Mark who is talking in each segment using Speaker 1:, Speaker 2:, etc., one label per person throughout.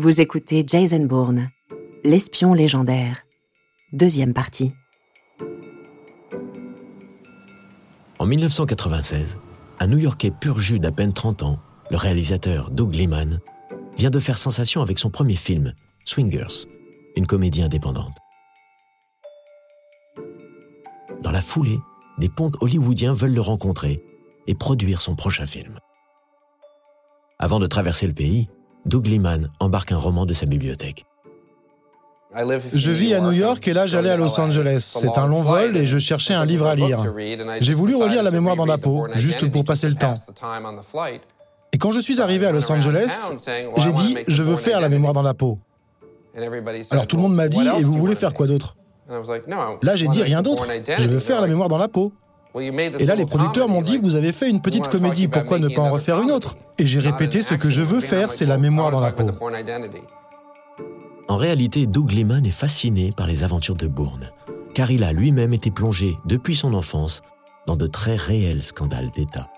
Speaker 1: Vous écoutez Jason Bourne, l'espion légendaire. Deuxième partie.
Speaker 2: En 1996, un New-Yorkais pur jus d'à peine 30 ans, le réalisateur Doug Liman, vient de faire sensation avec son premier film, Swingers, une comédie indépendante. Dans la foulée, des pontes hollywoodiens veulent le rencontrer et produire son prochain film. Avant de traverser le pays, Doug Liman embarque un roman de sa bibliothèque.
Speaker 3: Je vis à New York et là j'allais à Los Angeles. C'est un long vol et je cherchais un livre à lire. J'ai voulu relire La mémoire dans la peau, juste pour passer le temps. Et quand je suis arrivé à Los Angeles, j'ai dit je veux faire La mémoire dans la peau. Alors tout le monde m'a dit et vous voulez faire quoi d'autre? Là j'ai dit rien d'autre. Je veux faire La mémoire dans la peau. Et là, les producteurs m'ont dit, vous avez fait une petite comédie, pourquoi ne pas en refaire une autre? Et j'ai répété, ce que je veux faire, c'est la mémoire dans la peau.
Speaker 2: En réalité, Doug Liman est fasciné par les aventures de Bourne, car il a lui-même été plongé, depuis son enfance, dans de très réels scandales d'État.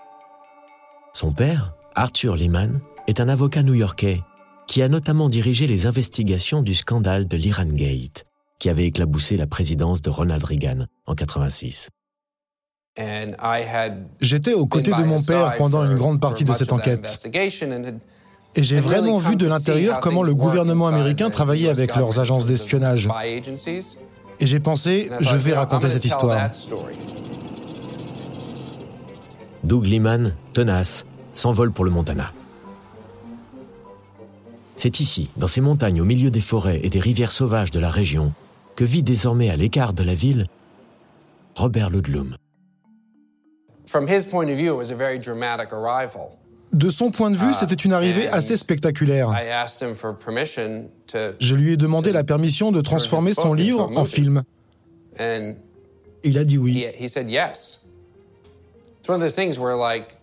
Speaker 2: Son père, Arthur Liman, est un avocat new-yorkais qui a notamment dirigé les investigations du scandale de l'Iran Gate, qui avait éclaboussé la présidence de Ronald Reagan en 86.
Speaker 3: J'étais aux côtés de mon père pendant une grande partie de cette enquête. Et j'ai vraiment vu de l'intérieur comment le gouvernement américain travaillait avec leurs agences d'espionnage. Et j'ai pensé, je vais raconter cette histoire.
Speaker 2: Doug Liman, tenace, s'envole pour le Montana. C'est ici, dans ces montagnes au milieu des forêts et des rivières sauvages de la région, que vit désormais à l'écart de la ville Robert Ludlum.
Speaker 3: De son point de vue, uh, c'était une arrivée assez spectaculaire. Je lui ai demandé la permission de transformer son livre en film. Il a dit oui.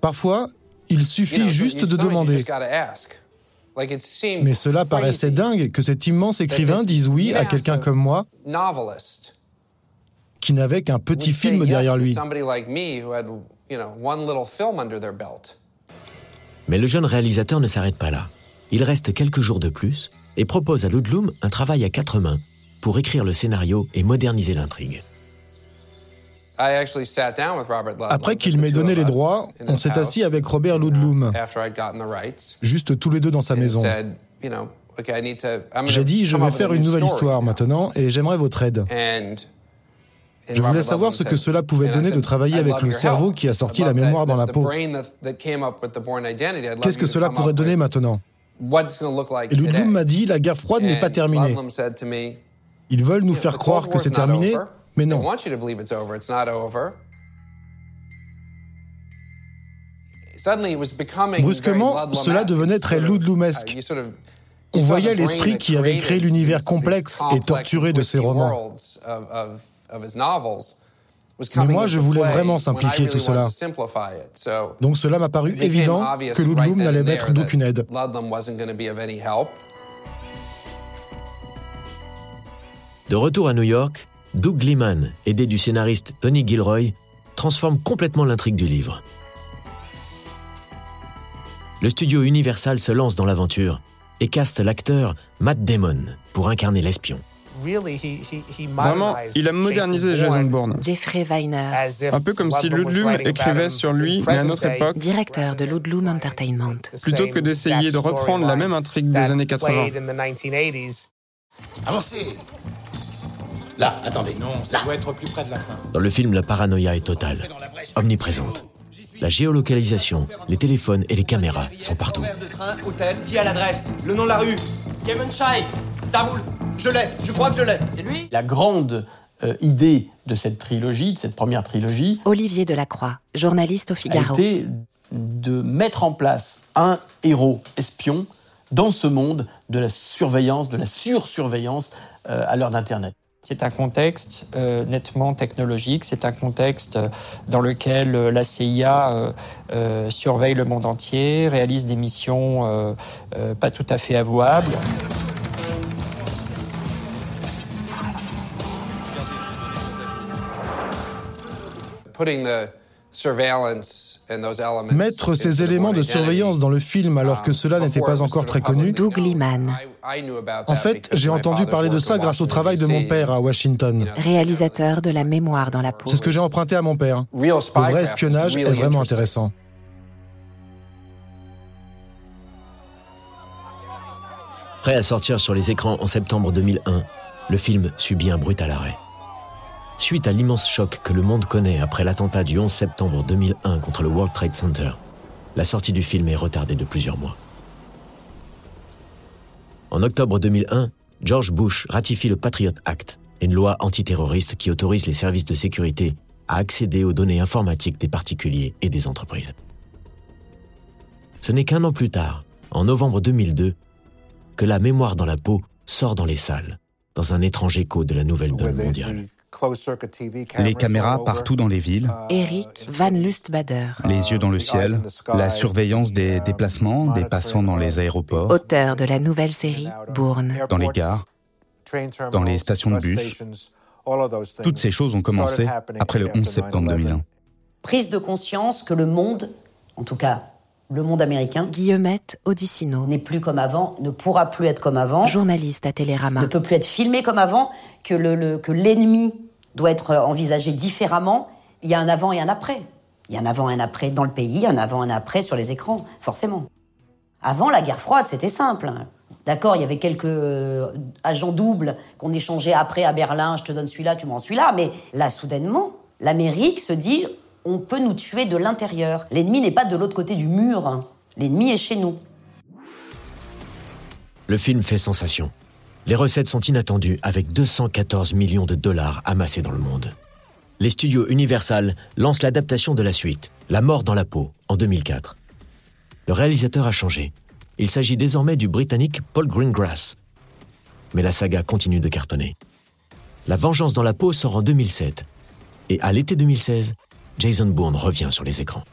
Speaker 3: Parfois, il suffit juste de demander. Mais cela paraissait dingue que cet immense écrivain dise oui à quelqu'un comme moi qui n'avait qu'un petit film derrière lui.
Speaker 2: Mais le jeune réalisateur ne s'arrête pas là. Il reste quelques jours de plus et propose à Ludlum un travail à quatre mains pour écrire le scénario et moderniser l'intrigue.
Speaker 3: Après qu'il m'ait donné les droits, on s'est assis avec Robert Ludlum, juste tous les deux dans sa maison. J'ai dit, je vais faire une nouvelle histoire maintenant et j'aimerais votre aide. Je voulais savoir ce que cela pouvait donner de travailler avec le cerveau qui a sorti la mémoire dans la peau. Qu'est-ce que cela pourrait donner maintenant Et Ludlum m'a dit, la guerre froide n'est pas terminée. Ils veulent nous faire croire que c'est terminé, mais non. Brusquement, cela devenait très Ludlumesque. On voyait l'esprit qui avait créé l'univers complexe et torturé de ses romans. Mais moi, je voulais vraiment simplifier tout cela. Donc cela m'a paru évident que Ludlum n'allait mettre d'aucune aide.
Speaker 2: De retour à New York, Doug Liman, aidé du scénariste Tony Gilroy, transforme complètement l'intrigue du livre. Le studio Universal se lance dans l'aventure et caste l'acteur Matt Damon pour incarner l'espion.
Speaker 4: Vraiment, il a modernisé Jason Bourne.
Speaker 1: Jeffrey Weiner.
Speaker 4: Un peu comme si Ludlum écrivait sur lui, mais à notre époque.
Speaker 1: Directeur de Ludlum Entertainment.
Speaker 4: Plutôt que d'essayer de reprendre la même intrigue des années 80.
Speaker 5: Avancez Là, attendez. Non, ça doit être plus près de la fin.
Speaker 2: Dans le film, la paranoïa est totale, omniprésente. La géolocalisation, les téléphones et les caméras sont partout.
Speaker 5: de train, hôtel, qui a l'adresse? Le nom de la rue? Kevin Scheid Ça roule je l'ai, je crois que je l'ai. C'est lui
Speaker 6: La grande euh, idée de cette trilogie, de cette première trilogie.
Speaker 1: Olivier Delacroix, journaliste au Figaro.
Speaker 6: A été de mettre en place un héros espion dans ce monde de la surveillance, de la sursurveillance euh, à l'heure d'Internet.
Speaker 7: C'est un contexte euh, nettement technologique, c'est un contexte dans lequel la CIA surveille le monde entier, réalise des missions pas tout à fait avouables.
Speaker 3: Mettre ces éléments de surveillance dans le film alors que cela n'était pas encore très connu.
Speaker 1: Doug Liman.
Speaker 3: En fait, j'ai entendu parler de ça grâce au travail de mon père à Washington.
Speaker 1: Réalisateur de La mémoire dans la peau.
Speaker 3: C'est ce que j'ai emprunté à mon père. Le vrai espionnage est vraiment intéressant.
Speaker 2: Prêt à sortir sur les écrans en septembre 2001, le film subit un brutal arrêt. Suite à l'immense choc que le monde connaît après l'attentat du 11 septembre 2001 contre le World Trade Center, la sortie du film est retardée de plusieurs mois. En octobre 2001, George Bush ratifie le Patriot Act, une loi antiterroriste qui autorise les services de sécurité à accéder aux données informatiques des particuliers et des entreprises. Ce n'est qu'un an plus tard, en novembre 2002, que la mémoire dans la peau sort dans les salles, dans un étrange écho de la nouvelle donne mondiale.
Speaker 8: Les caméras partout dans les villes.
Speaker 1: Eric Van Lustbader.
Speaker 8: Les yeux dans le ciel. La surveillance des déplacements des passants dans les aéroports.
Speaker 1: Auteur de la nouvelle série Bourne.
Speaker 8: Dans les gares. Dans les stations de bus. Toutes ces choses ont commencé après le 11 septembre 2001.
Speaker 9: Prise de conscience que le monde, en tout cas le monde américain.
Speaker 1: Guillemette Odissino.
Speaker 9: N'est plus comme avant, ne pourra plus être comme avant.
Speaker 1: Journaliste à Télérama.
Speaker 9: Ne peut plus être filmé comme avant, que l'ennemi doit être envisagé différemment. Il y a un avant et un après. Il y a un avant et un après dans le pays, un avant et un après sur les écrans, forcément. Avant la guerre froide, c'était simple. D'accord, il y avait quelques euh, agents doubles qu'on échangeait après à Berlin, je te donne celui-là, tu m'en celui-là. Mais là, soudainement, l'Amérique se dit, on peut nous tuer de l'intérieur. L'ennemi n'est pas de l'autre côté du mur. Hein. L'ennemi est chez nous.
Speaker 2: Le film fait sensation. Les recettes sont inattendues avec 214 millions de dollars amassés dans le monde. Les studios Universal lancent l'adaptation de la suite, La mort dans la peau, en 2004. Le réalisateur a changé. Il s'agit désormais du Britannique Paul Greengrass. Mais la saga continue de cartonner. La vengeance dans la peau sort en 2007. Et à l'été 2016, Jason Bourne revient sur les écrans.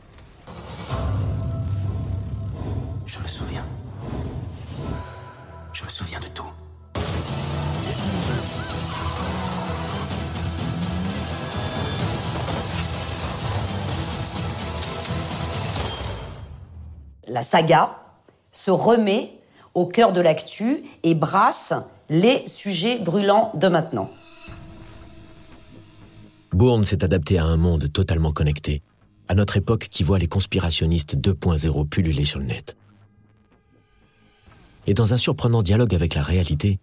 Speaker 9: La saga se remet au cœur de l'actu et brasse les sujets brûlants de maintenant.
Speaker 2: Bourne s'est adapté à un monde totalement connecté, à notre époque qui voit les conspirationnistes 2.0 pulluler sur le net. Et dans un surprenant dialogue avec la réalité,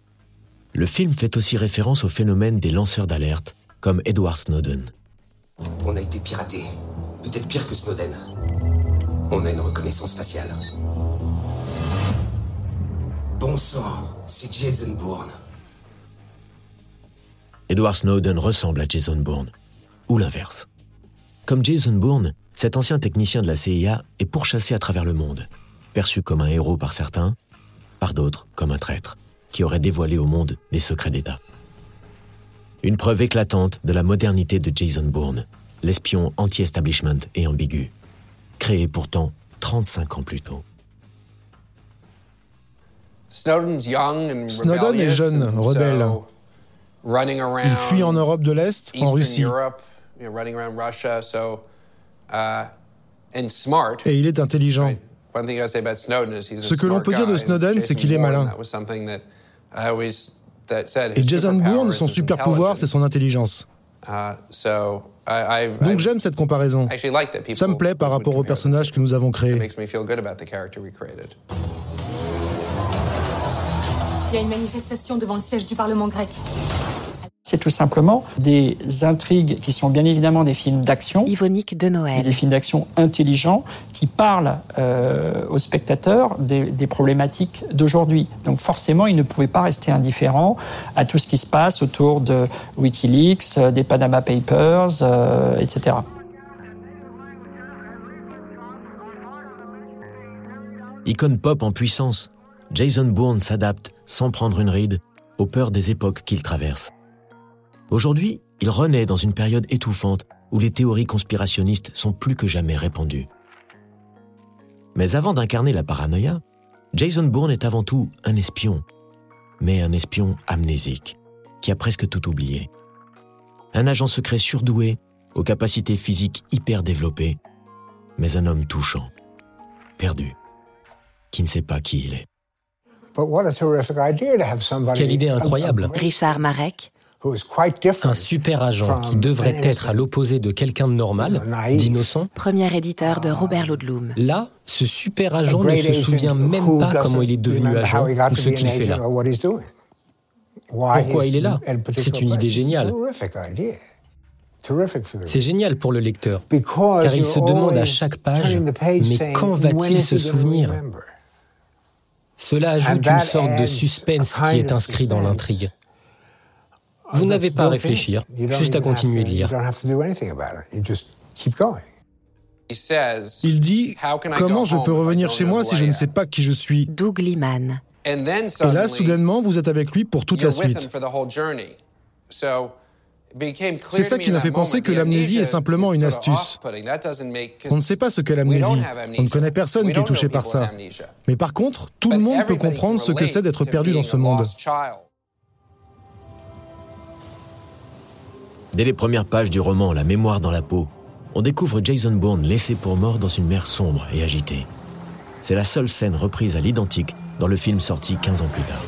Speaker 2: le film fait aussi référence au phénomène des lanceurs d'alerte, comme Edward Snowden.
Speaker 10: On a été piraté. Peut-être pire que Snowden. On a une reconnaissance faciale. Bon sang, c'est Jason Bourne.
Speaker 2: Edward Snowden ressemble à Jason Bourne, ou l'inverse. Comme Jason Bourne, cet ancien technicien de la CIA est pourchassé à travers le monde, perçu comme un héros par certains, par d'autres comme un traître, qui aurait dévoilé au monde des secrets d'État. Une preuve éclatante de la modernité de Jason Bourne, l'espion anti-establishment et ambigu, créé pourtant 35 ans plus tôt.
Speaker 3: Snowden est jeune, rebelle. Il fuit en Europe de l'Est, en Russie. Et il est intelligent. Ce que l'on peut dire de Snowden, c'est qu'il est malin. Et Jason Bourne, son super pouvoir, c'est son intelligence. Donc j'aime cette comparaison. Ça me plaît par rapport au personnage que nous avons créé.
Speaker 11: Il y a une manifestation devant le siège du Parlement grec.
Speaker 7: C'est tout simplement des intrigues qui sont bien évidemment des films d'action.
Speaker 1: Yvonique de Noël.
Speaker 7: Des films d'action intelligents qui parlent euh, aux spectateurs des, problématiques d'aujourd'hui. Donc forcément, ils ne pouvaient pas rester indifférents à tout ce qui se passe autour de Wikileaks, euh, des Panama Papers, euh, etc.
Speaker 2: Icône pop en puissance, Jason Bourne s'adapte, sans prendre une ride, aux peurs des époques qu'il traverse. Aujourd'hui, il renaît dans une période étouffante où les théories conspirationnistes sont plus que jamais répandues. Mais avant d'incarner la paranoïa, Jason Bourne est avant tout un espion, mais un espion amnésique, qui a presque tout oublié. Un agent secret surdoué, aux capacités physiques hyper développées, mais un homme touchant, perdu, qui ne sait pas qui il est.
Speaker 12: Quelle idée incroyable.
Speaker 1: Richard Marek,
Speaker 12: un super agent qui devrait être à l'opposé de quelqu'un de normal, d'innocent.
Speaker 1: Premier éditeur de Robert Ludlum.
Speaker 12: Là, ce super agent ne se souvient même pas comment il est devenu agent ou ce qu'il fait là. Pourquoi il est là? C'est une idée géniale. C'est génial pour le lecteur, car il se demande à chaque page, mais quand va-t-il se souvenir? Cela ajoute une sorte de suspense qui est inscrit dans l'intrigue. Vous n'avez pas à réfléchir, juste à continuer de lire.
Speaker 3: Il dit Comment je peux revenir chez moi si je ne sais pas qui je suis?
Speaker 1: Doug Liman.
Speaker 3: Et là, soudainement, vous êtes avec lui pour toute la suite. C'est ça qui m'a fait penser que l'amnésie est simplement une astuce. On ne sait pas ce qu'est l'amnésie. On ne connaît personne qui est touché par ça. Mais par contre, tout le monde peut comprendre ce que c'est d'être perdu dans ce monde.
Speaker 2: Dès les premières pages du roman La mémoire dans la peau, on découvre Jason Bourne laissé pour mort dans une mer sombre et agitée. C'est la seule scène reprise à l'identique dans le film sorti 15 ans plus tard.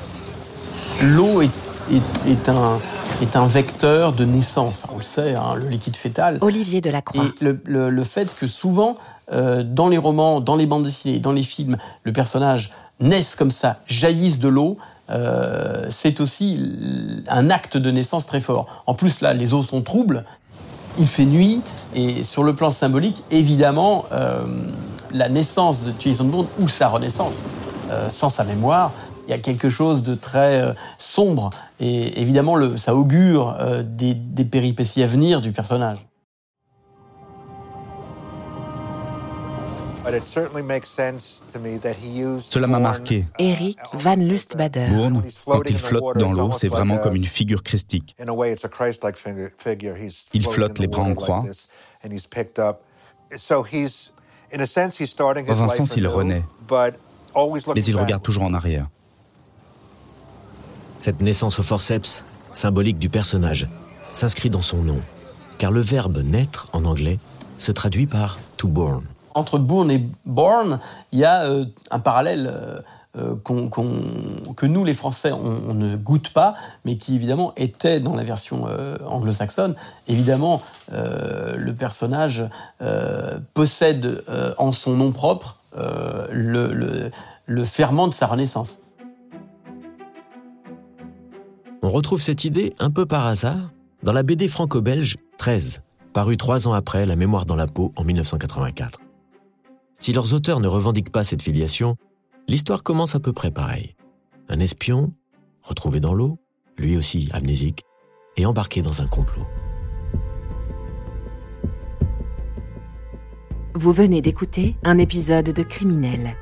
Speaker 6: L'eau est, un, est un vecteur de naissance, on le sait, hein, le liquide fœtal.
Speaker 1: Olivier Delacroix.
Speaker 6: Et le, le, fait que souvent, euh, dans les romans, dans les bandes dessinées, dans les films, le personnage naisse comme ça, jaillisse de l'eau, euh, c'est aussi un acte de naissance très fort. En plus, là, les eaux sont troubles, il fait nuit, et sur le plan symbolique, évidemment, euh, la naissance de Jason Bourne, ou sa renaissance, euh, sans sa mémoire, il y a quelque chose de très sombre, et évidemment, ça augure des péripéties à venir du personnage.
Speaker 8: Cela m'a marqué.
Speaker 1: Eric Van Lustbader.
Speaker 8: Bourne, quand il flotte dans l'eau, c'est vraiment comme une figure christique. Il flotte les bras en croix. Dans un sens, il renaît, mais il regarde toujours en arrière.
Speaker 2: Cette naissance au forceps, symbolique du personnage, s'inscrit dans son nom, car le verbe naître en anglais se traduit par to born
Speaker 6: entre Bourne et Born, il y a euh, un parallèle euh, euh, que nous, les Français, on, ne goûte pas, mais qui évidemment était dans la version anglo-saxonne. Évidemment, le personnage possède en son nom propre le, le ferment de sa renaissance.
Speaker 2: On retrouve cette idée un peu par hasard dans la BD franco-belge 13, parue trois ans après La mémoire dans la peau en 1984. Si leurs auteurs ne revendiquent pas cette filiation, l'histoire commence à peu près pareil. Un espion, retrouvé dans l'eau, lui aussi amnésique, et embarqué dans un complot.
Speaker 1: Vous venez d'écouter un épisode de Criminel.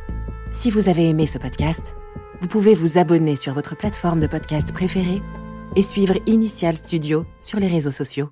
Speaker 1: Si vous avez aimé ce podcast, vous pouvez vous abonner sur votre plateforme de podcast préférée et suivre Initial Studio sur les réseaux sociaux.